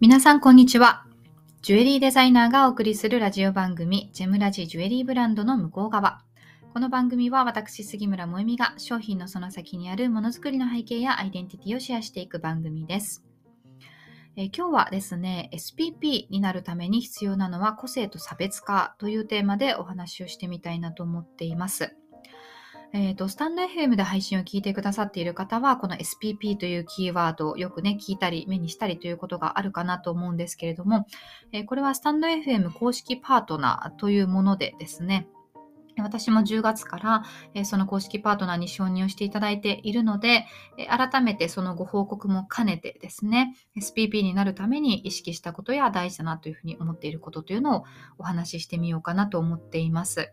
皆さんこんにちは。ジュエリーデザイナーがお送りするラジオ番組、ジェムラジジュエリーブランドの向こう側。この番組は私、杉村萌実が商品のその先にあるものづくりの背景やアイデンティティをシェアしていく番組です。え、今日はですね、SPP になるために必要なのは個性と差別化というテーマでお話をしてみたいなと思っています。え、ー、と、スタンド FM で配信を聞いてくださっている方は、この SPP というキーワードをよくね、聞いたり、目にしたりということがあるかなと思うんですけれども、えー、これはスタンド FM 公式パートナーというものでですね、私も10月から、その公式パートナーに承認をしていただいているので、改めてそのご報告も兼ねてですね、SPP になるために意識したことや大事だなというふうに思っていることというのをお話ししてみようかなと思っています。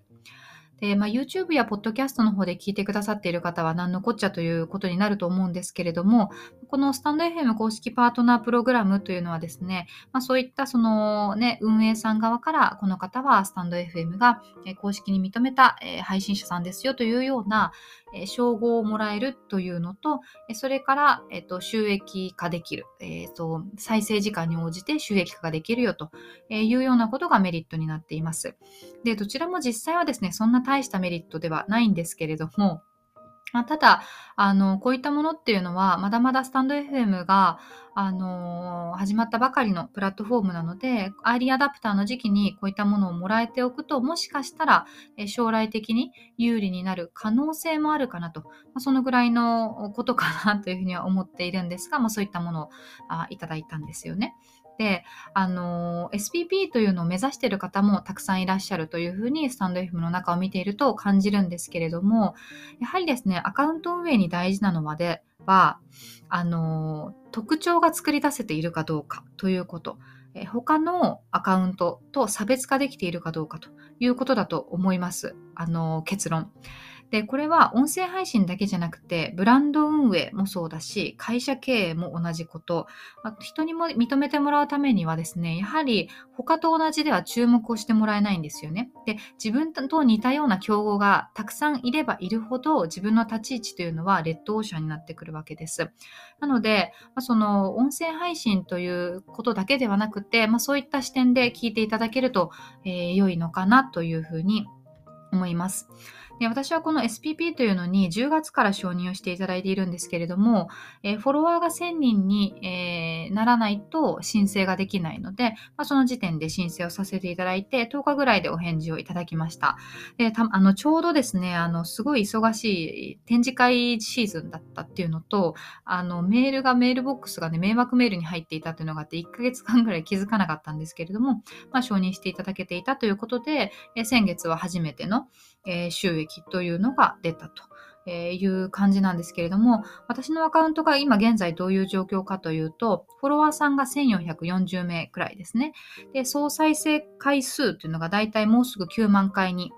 で、まあ、YouTube や Podcast の方で聞いてくださっている方は何のこっちゃということになると思うんですけれども、このスタンド FM 公式パートナープログラムというのはですね、まあ、そういったそのね、運営さん側からこの方はスタンド FM が公式に認めた配信者さんですよというような称号をもらえるというのと、それから、えっと、収益化できる、えっと、再生時間に応じて収益化ができるよというようなことがメリットになっています。で、どちらも実際はですね、そんな大したメリットではないんですけれども、まあ、ただ、あの、こういったものっていうのは、まだまだスタンド FM が、あのー、始まったばかりのプラットフォームなので、アイリーアダプターの時期にこういったものをもらえておくと、もしかしたら、え将来的に有利になる可能性もあるかなと、まあ、そのぐらいのことかなというふうには思っているんですが、まあ、そういったものをあいただいたんですよね。で、あの、SPP というのを目指している方もたくさんいらっしゃるというふうに、スタンド FM の中を見ていると感じるんですけれども、やはりですね、アカウント運営に大事なのはでは、あの、特徴が作り出せているかどうかということ。他のアカウントと差別化できているかどうかということだと思います。あの、結論。で、これは音声配信だけじゃなくて、ブランド運営もそうだし、会社経営も同じこと、人にも認めてもらうためにはですね、やはり他と同じでは注目をしてもらえないんですよね。で、自分と似たような競合がたくさんいればいるほど、自分の立ち位置というのはレッドオーシャンになってくるわけです。なので、まその音声配信ということだけではなくて、まあ、そういった視点で聞いていただけると、えー、良いのかなというふうに思います。で私はこの SPP というのに10月から承認をしていただいているんですけれども、えー、フォロワーが1000人に、えー、ならないと申請ができないので、まあ、その時点で申請をさせていただいて、10日ぐらいでお返事をいただきました。でたあのちょうどですね、あのすごい忙しい展示会シーズンだったっていうのと、あのメールが、メールボックスがね、迷惑メールに入っていたというのがあって、1ヶ月間ぐらい気づかなかったんですけれども、まあ、承認していただけていたということで、え先月は初めての、えー、収益というのが出たと。いう感じなんですけれども、私のアカウントが今現在どういう状況かというと、フォロワーさんが1440名くらいですね。で、総再生回数というのがだいたいもうすぐ9万回に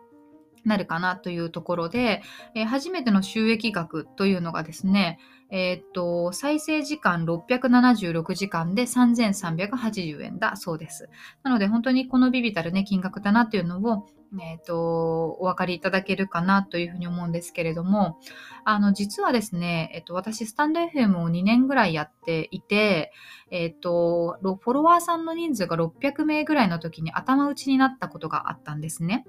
なるかなというところで、えー、初めての収益額というのがですね、えっ、と、再生時間676時間で3380円だそうです。なので本当にこのビビたるね、金額だなというのを、えっ、と、お分かりいただけるかなというふうに思うんですけれども、あの、実はですね、えっ、と、私、スタンド FM を2年ぐらいやっていて、えっ、と、フォロワーさんの人数が600名ぐらいの時に頭打ちになったことがあったんですね。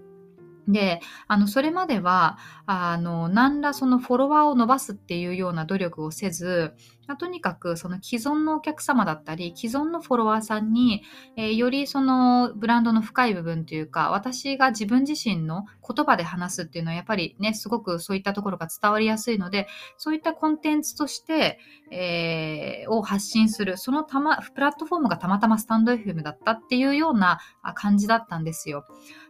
で、あの、それまでは、あの、何らそのフォロワーを伸ばすっていうような努力をせず、とにかくその既存のお客様だったり、既存のフォロワーさんに、えー、よりそのブランドの深い部分というか、私が自分自身の言葉で話すっていうのはやっぱりね、すごくそういったところが伝わりやすいので、そういったコンテンツとして、えー、を発信する、そのたま、プラットフォームがたまたまスタンド FM だったっていうような感じだったんですよ。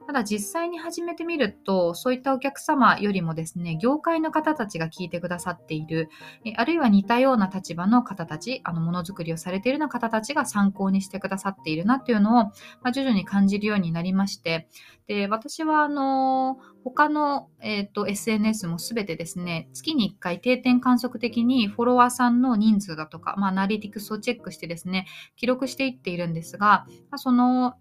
ただ実際に始めてみると、そういったお客様よりもですね、業界の方たちが聞いてくださっている、あるいは似たような立場の方たち、あの、ものづくりをされているような方たちが参考にしてくださっているなっていうのを、まあ、徐々に感じるようになりまして、で、私は、あの、他の、えっ、ー、と、SNS もすべてですね、月に1回定点観測的にフォロワーさんの人数だとか、まあ、アナリティクスをチェックしてですね、記録していっているんですが、その、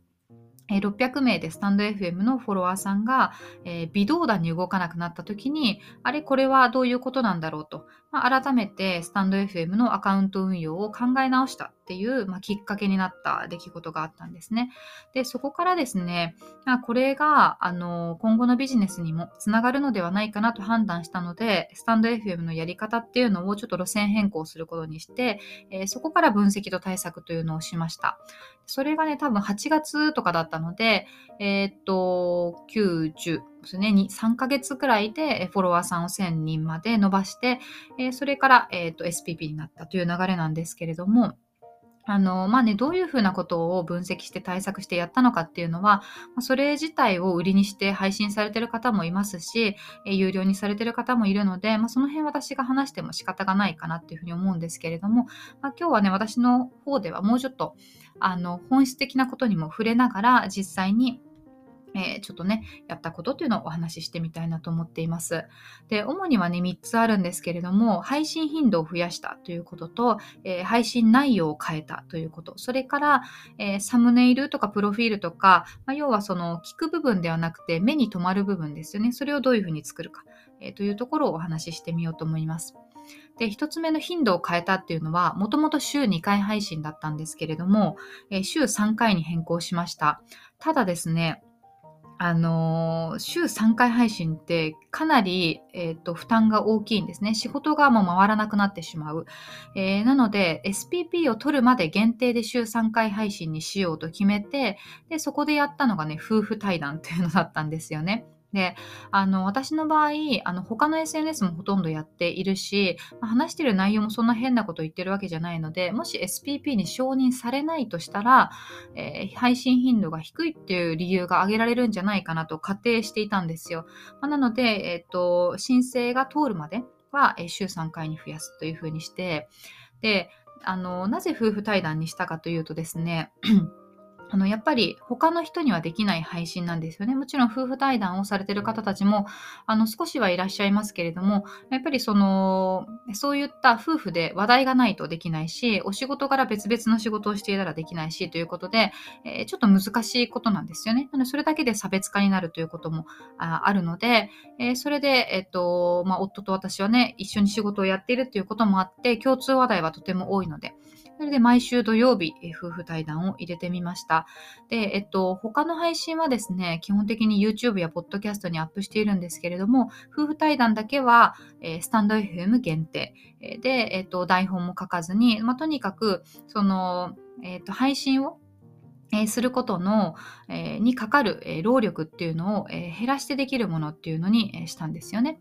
え600名でスタンド FM のフォロワーさんが、えー、微動だに動かなくなった時に、あれ、これはどういうことなんだろうと、まあ、改めてスタンド FM のアカウント運用を考え直したっていう、まあ、きっかけになった出来事があったんですね。で、そこからですね、まあ、これが、あの、今後のビジネスにもつながるのではないかなと判断したので、スタンド FM のやり方っていうのをちょっと路線変更することにして、えー、そこから分析と対策というのをしました。それがね、多分8月とかだったので、えー、っと、90ですね、3ヶ月くらいでフォロワーさんを1000人まで伸ばして、えー、それから、えー、っと SPP になったという流れなんですけれども、あの、まあね、どういうふうなことを分析して対策してやったのかっていうのは、それ自体を売りにして配信されてる方もいますし、有料にされてる方もいるので、まあ、その辺私が話しても仕方がないかなっていうふうに思うんですけれども、まあ、今日はね、私の方ではもうちょっと、あの、本質的なことにも触れながら、実際にえ、ちょっとね、やったことっていうのをお話ししてみたいなと思っています。で、主にはね、3つあるんですけれども、配信頻度を増やしたということと、えー、配信内容を変えたということ、それから、えー、サムネイルとかプロフィールとか、まあ、要はその聞く部分ではなくて目に留まる部分ですよね。それをどういうふうに作るか、えというところをお話ししてみようと思います。で、一つ目の頻度を変えたっていうのは、もともと週2回配信だったんですけれども、え、週3回に変更しました。ただですね、あのー、週3回配信ってかなり、えーと、負担が大きいんですね。仕事がもう回らなくなってしまう。えー、なので、SPP を取るまで限定で週3回配信にしようと決めて、で、そこでやったのがね、夫婦対談っていうのだったんですよね。で、あの、私の場合、あの、他の SNS もほとんどやっているし、話してる内容もそんな変なこと言ってるわけじゃないので、もし SPP に承認されないとしたら、えー、配信頻度が低いっていう理由が挙げられるんじゃないかなと仮定していたんですよ。まあ、なので、えっ、ー、と、申請が通るまでは、え、週3回に増やすというふうにして、で、あの、なぜ夫婦対談にしたかというとですね、あの、やっぱり他の人にはできない配信なんですよね。もちろん夫婦対談をされてる方たちも、あの、少しはいらっしゃいますけれども、やっぱりその、そういった夫婦で話題がないとできないし、お仕事から別々の仕事をしていたらできないし、ということで、えー、ちょっと難しいことなんですよね。なので、それだけで差別化になるということもあるので、えー、それで、えっ、と、まあ、夫と私はね、一緒に仕事をやっているということもあって、共通話題はとても多いので、それで毎週土曜日、夫婦対談を入れてみました。で、えっと、他の配信はですね、基本的に YouTube や Podcast にアップしているんですけれども、夫婦対談だけは、え、スタンド FM 限定。で、えっと、台本も書かずに、まあ、とにかく、その、えっと、配信をえー、することの、えー、にかかる、えー、労力っていうのを、え減らしてできるものっていうのに、えしたんですよね。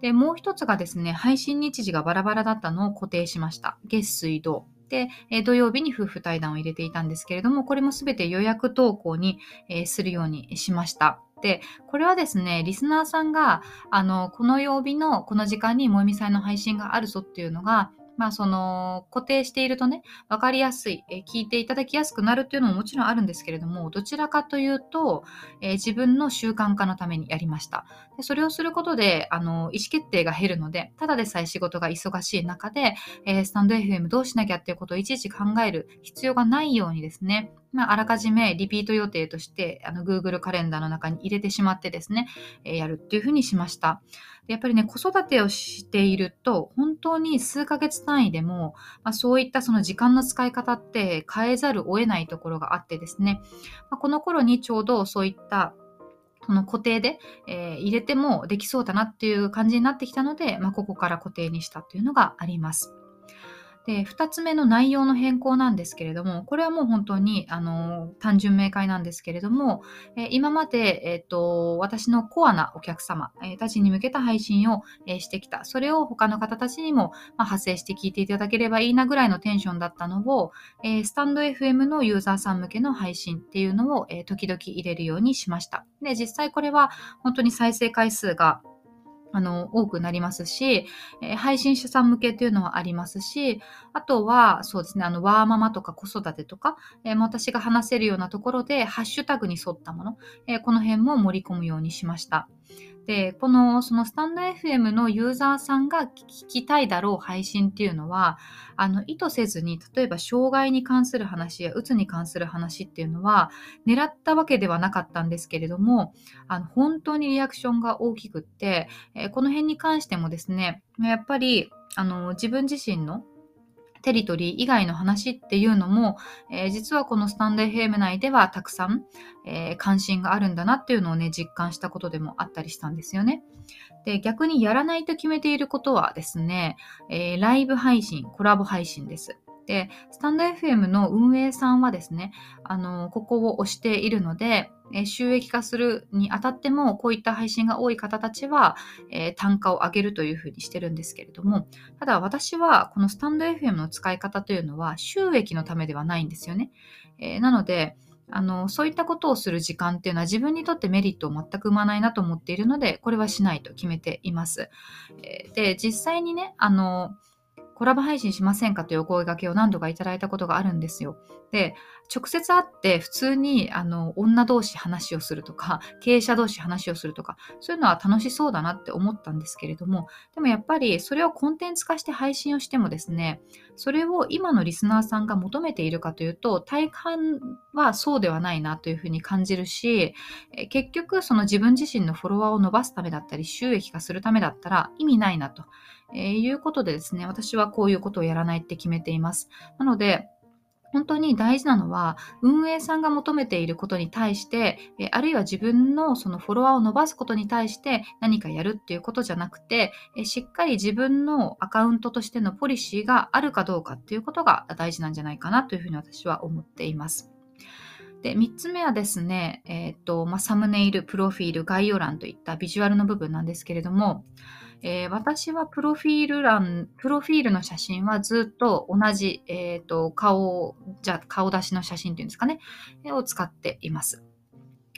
で、もう一つがですね、配信日時がバラバラだったのを固定しました。月水土。で、え土曜日に夫婦対談を入れていたんですけれども、これも全て予約投稿に、えするようにしました。で、これはですね、リスナーさんが、あの、この曜日のこの時間にもえみさんの配信があるぞっていうのが、まあ、その、固定しているとね、わかりやすい、え聞いていただきやすくなるっていうのももちろんあるんですけれども、どちらかというと、え自分の習慣化のためにやりました。でそれをすることで、あの、意思決定が減るので、ただでさえ仕事が忙しい中で、えスタンド FM どうしなきゃっていうことをいちいち考える必要がないようにですね、まあ、あらかじめリピート予定として、あの、Google カレンダーの中に入れてしまってですね、えー、やるっていうふうにしました。やっぱりね、子育てをしていると、本当に数ヶ月単位でも、まあ、そういったその時間の使い方って変えざるを得ないところがあってですね、まあ、この頃にちょうどそういったこの固定で、えー、入れてもできそうだなっていう感じになってきたので、まあ、ここから固定にしたというのがあります。で、2つ目の内容の変更なんですけれども、これはもう本当に、あの、単純明快なんですけれども、え今まで、えっ、ー、と、私のコアなお客様、えたちに向けた配信を、えしてきた。それを他の方たちにも、ま派生して聞いていただければいいなぐらいのテンションだったのを、えスタンド FM のユーザーさん向けの配信っていうのを、え時々入れるようにしました。で、実際これは本当に再生回数があの、多くなりますし、えー、配信者さん向けというのはありますし、あとは、そうですね、あの、ワーママとか子育てとか、えー、私が話せるようなところで、ハッシュタグに沿ったもの、えー、この辺も盛り込むようにしました。で、この、そのスタンド FM のユーザーさんが聞きたいだろう配信っていうのは、あの、意図せずに、例えば障害に関する話やうつに関する話っていうのは、狙ったわけではなかったんですけれども、あの、本当にリアクションが大きくって、え、この辺に関してもですね、やっぱり、あの、自分自身のテリトリー以外の話っていうのも、えー、実はこのスタンデーヘーム内ではたくさん、えー、関心があるんだなっていうのをね、実感したことでもあったりしたんですよね。で、逆にやらないと決めていることはですね、えー、ライブ配信、コラボ配信です。で、スタンド FM の運営さんはですね、あの、ここを押しているので、収益化するにあたっても、こういった配信が多い方たちは、えー、単価を上げるというふうにしてるんですけれども、ただ私はこのスタンド FM の使い方というのは収益のためではないんですよね。えー、なので、あの、そういったことをする時間っていうのは自分にとってメリットを全く生まないなと思っているので、これはしないと決めています。えー、で、実際にね、あの、コラボ配信しませんかというお声掛けを何度かいただいたことがあるんですよ。で、直接会って普通にあの女同士話をするとか、経営者同士話をするとか、そういうのは楽しそうだなって思ったんですけれども、でもやっぱりそれをコンテンツ化して配信をしてもですね、それを今のリスナーさんが求めているかというと、大半はそうではないなというふうに感じるし、結局その自分自身のフォロワーを伸ばすためだったり、収益化するためだったら意味ないなと。えー、いうことでですね、私はこういうことをやらないって決めています。なので、本当に大事なのは、運営さんが求めていることに対して、あるいは自分のそのフォロワーを伸ばすことに対して何かやるっていうことじゃなくて、しっかり自分のアカウントとしてのポリシーがあるかどうかっていうことが大事なんじゃないかなというふうに私は思っています。で、3つ目はですね、えっ、と、まあ、サムネイル、プロフィール、概要欄といったビジュアルの部分なんですけれども、えー、私はプロフィール欄、プロフィールの写真はずっと同じ、えっ、ー、と、顔、じゃ顔出しの写真っていうんですかね、を使っています。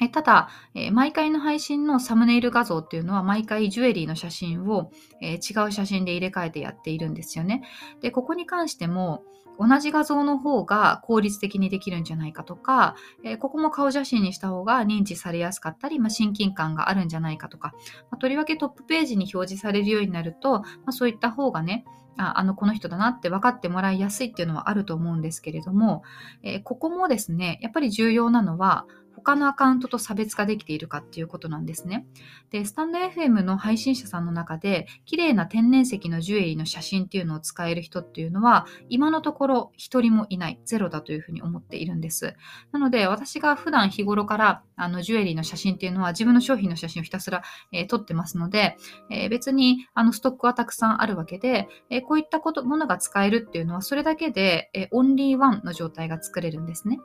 えただ、え、毎回の配信のサムネイル画像っていうのは毎回ジュエリーの写真を、えー、違う写真で入れ替えてやっているんですよね。で、ここに関しても同じ画像の方が効率的にできるんじゃないかとか、えー、ここも顔写真にした方が認知されやすかったり、まあ、親近感があるんじゃないかとか、まあ、とりわけトップページに表示されるようになると、まあ、そういった方がね、ああの、この人だなって分かってもらいやすいっていうのはあると思うんですけれども、えー、ここもですね、やっぱり重要なのは、他のアカウントと差別化できているかっていうことなんですね。で、スタンド FM の配信者さんの中で、綺麗な天然石のジュエリーの写真っていうのを使える人っていうのは、今のところ一人もいない、ゼロだというふうに思っているんです。なので、私が普段日頃からあのジュエリーの写真っていうのは自分の商品の写真をひたすら、えー、撮ってますので、えー、別にあのストックはたくさんあるわけで、えー、こういったことものが使えるっていうのは、それだけで、えオンリーワンの状態が作れるんですね。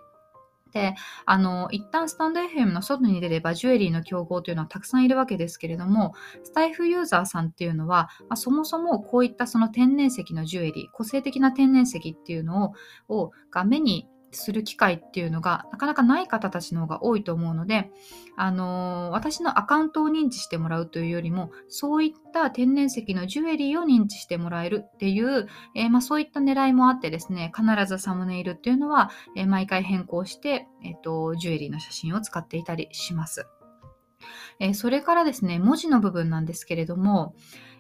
で、あの、一旦スタンド FM の外に出れば、ジュエリーの競合というのはたくさんいるわけですけれども、スタイフユーザーさんっていうのは、まあ、そもそもこういったその天然石のジュエリー、個性的な天然石っていうのを、をが目にする機会っていうのがなかなかない方たちの方が多いと思うので、あのー、私のアカウントを認知してもらうというよりも、そういった天然石のジュエリーを認知してもらえるっていう、えー、まあ、そういった狙いもあってですね、必ずサムネイルっていうのは、えー、毎回変更して、えっと、ジュエリーの写真を使っていたりします。えそれからですね、文字の部分なんですけれども、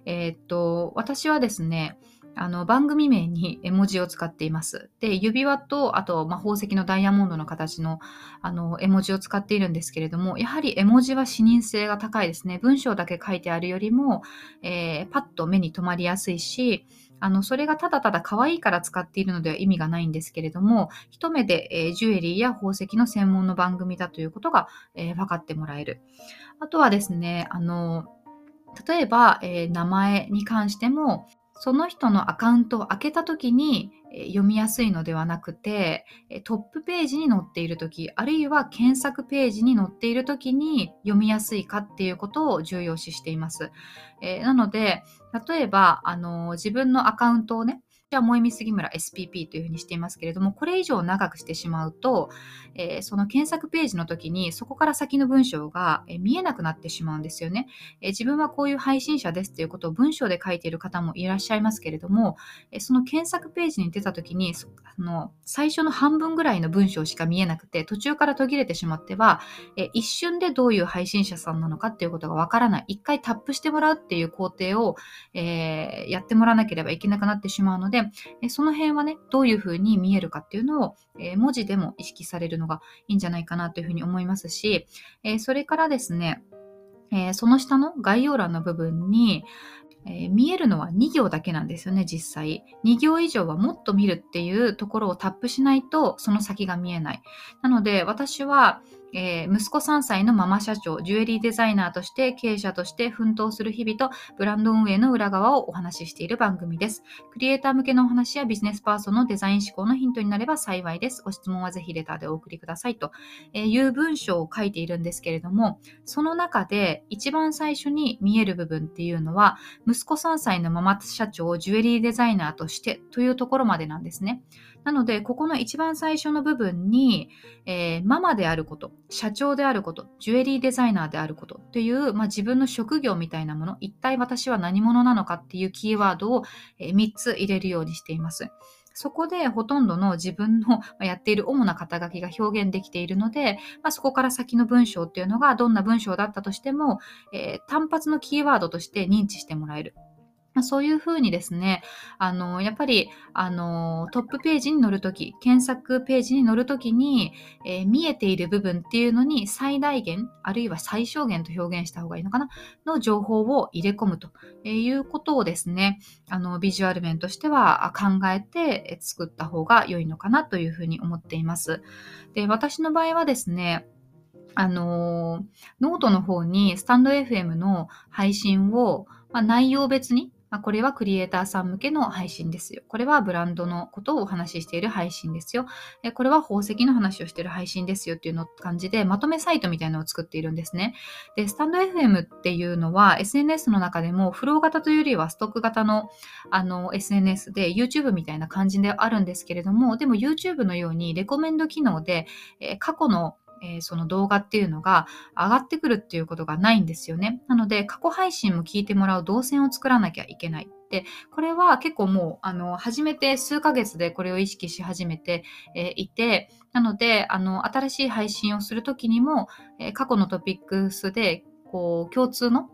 えっと、私はですね、あの番組名に絵文字を使っています。で、指輪と、あと、まあ、宝石のダイヤモンドの形のあの絵文字を使っているんですけれども、やはり絵文字は視認性が高いですね。文章だけ書いてあるよりも、えー、パッと目に留まりやすいし、あの、それがただただ可愛いから使っているのでは意味がないんですけれども、一目で、えー、ジュエリーや宝石の専門の番組だということが、えー、分かってもらえる。あとはですね、あの、例えば、えー、名前に関しても、その人のアカウントを開けた時に読みやすいのではなくて、トップページに載っている時、あるいは検索ページに載っている時に読みやすいかっていうことを重要視しています。え、なので、例えば、あの自分のアカウントをね、は萌実杉村 SPP というふうにしていますけれども、これ以上長くしてしまうと、えー、その検索ページの時にそこから先の文章が、見えなくなってしまうんですよね、え自分はこういう配信者ですということを文章で書いている方もいらっしゃいますけれども、えその検索ページに出た時にあの最初の半分ぐらいの文章しか見えなくて、途中から途切れてしまっては、え一瞬でどういう配信者さんなのかっていうことがわからない。一回タップしてもらうっていう工程を、え、やってもらわなければいけなくなってしまうので、えその辺はね、どういうふうに見えるかっていうのを、え文字でも意識されるのがいいんじゃないかなというふうに思いますし、えそれからですね、えその下の概要欄の部分に、え、見えるのは2行だけなんですよね、実際。2行以上はもっと見るっていうところをタップしないと、その先が見えない。なので、私は、えー、息子3歳のママ社長、ジュエリーデザイナーとして経営者として奮闘する日々とブランド運営の裏側をお話ししている番組です。クリエイター向けのお話やビジネスパーソンのデザイン思考のヒントになれば幸いです。ご質問はぜひレターでお送りくださいという文章を書いているんですけれども、その中で一番最初に見える部分っていうのは、息子3歳のママ社長、ジュエリーデザイナーとしてというところまでなんですね。なので、ここの一番最初の部分に、えー、ママであること、社長であること、ジュエリーデザイナーであることっていう、まあ、自分の職業みたいなもの、一体私は何者なのかっていうキーワードを、えー、3つ入れるようにしています。そこでほとんどの自分のやっている主な肩書きが表現できているので、まあ、そこから先の文章っていうのがどんな文章だったとしても、えー、単発のキーワードとして認知してもらえる。まあ、そういうふうにですね、あの、やっぱり、あの、トップページに載るとき、検索ページに載るときに、えー、見えている部分っていうのに最大限、あるいは最小限と表現した方がいいのかな、の情報を入れ込むということをですね、あの、ビジュアル面としては考えて作った方が良いのかなというふうに思っています。で、私の場合はですね、あの、ノートの方にスタンド FM の配信を、まあ、内容別にまあ、これはクリエイターさん向けの配信ですよ。これはブランドのことをお話ししている配信ですよ。これは宝石の話をしている配信ですよっていうの感じでまとめサイトみたいなのを作っているんですね。で、スタンド FM っていうのは SNS の中でもフロー型というよりはストック型のあの SNS で YouTube みたいな感じであるんですけれども、でも YouTube のようにレコメンド機能で、え、過去のえー、その動画っていうのが上がってくるっていうことがないんですよね。なので、過去配信も聞いてもらう動線を作らなきゃいけない。で、これは結構もう、あの、初めて数ヶ月でこれを意識し始めて、えー、いて、なので、あの、新しい配信をするときにも、えー、過去のトピックスで、こう、共通の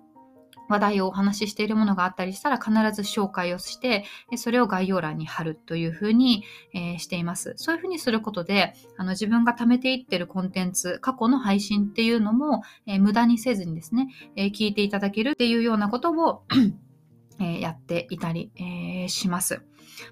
話題をお話ししているものがあったりしたら必ず紹介をして、それを概要欄に貼るというふうに、えー、しています。そういうふうにすることで、あの自分が貯めていってるコンテンツ、過去の配信っていうのも、えー、無駄にせずにですね、えー、聞いていただけるっていうようなことをえやっていたり、えします。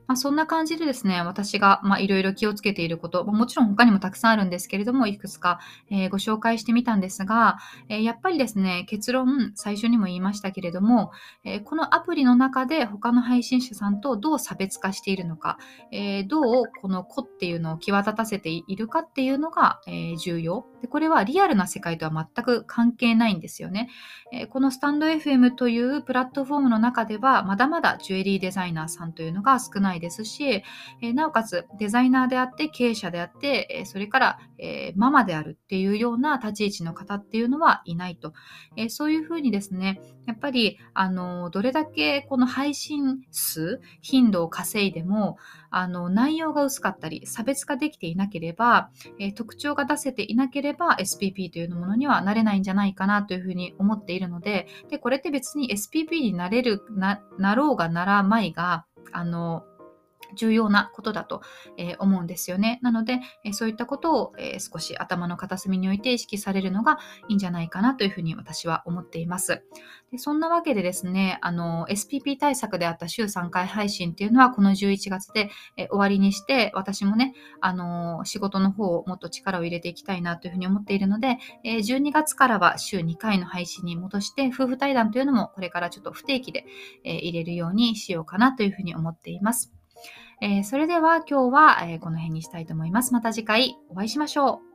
まあ、そんな感じでですね、私がいろいろ気をつけていること、もちろん他にもたくさんあるんですけれども、いくつか、えー、ご紹介してみたんですが、えー、やっぱりですね、結論、最初にも言いましたけれども、えー、このアプリの中で他の配信者さんとどう差別化しているのか、えどうこの子っていうのを際立たせているかっていうのが、え重要で。これはリアルな世界とは全く関係ないんですよね。えこのスタンド FM というプラットフォームの中では、まだまだジュエリーデザイナーさんというのが少ないですし、えなおかつデザイナーであって経営者であって、えそれから、えママであるっていうような立ち位置の方っていうのはいないと。えそういうふうにですね、やっぱり、あの、どれだけこの配信数、頻度を稼いでも、あの、内容が薄かったり、差別化できていなければ、え特徴が出せていなければ SPP というものにはなれないんじゃないかなというふうに思っているので、で、これって別に SPP になれる、な、なろうがならまいが、あの、重要なことだと、え思うんですよね。なので、えそういったことを、え少し頭の片隅に置いて意識されるのがいいんじゃないかなというふうに私は思っています。でそんなわけでですね、あの、SPP 対策であった週3回配信っていうのはこの11月で、え終わりにして、私もね、あの、仕事の方をもっと力を入れていきたいなというふうに思っているので、え12月からは週2回の配信に戻して、夫婦対談というのもこれからちょっと不定期で、え入れるようにしようかなというふうに思っています。えー、それでは今日は、えこの辺にしたいと思います。また次回お会いしましょう。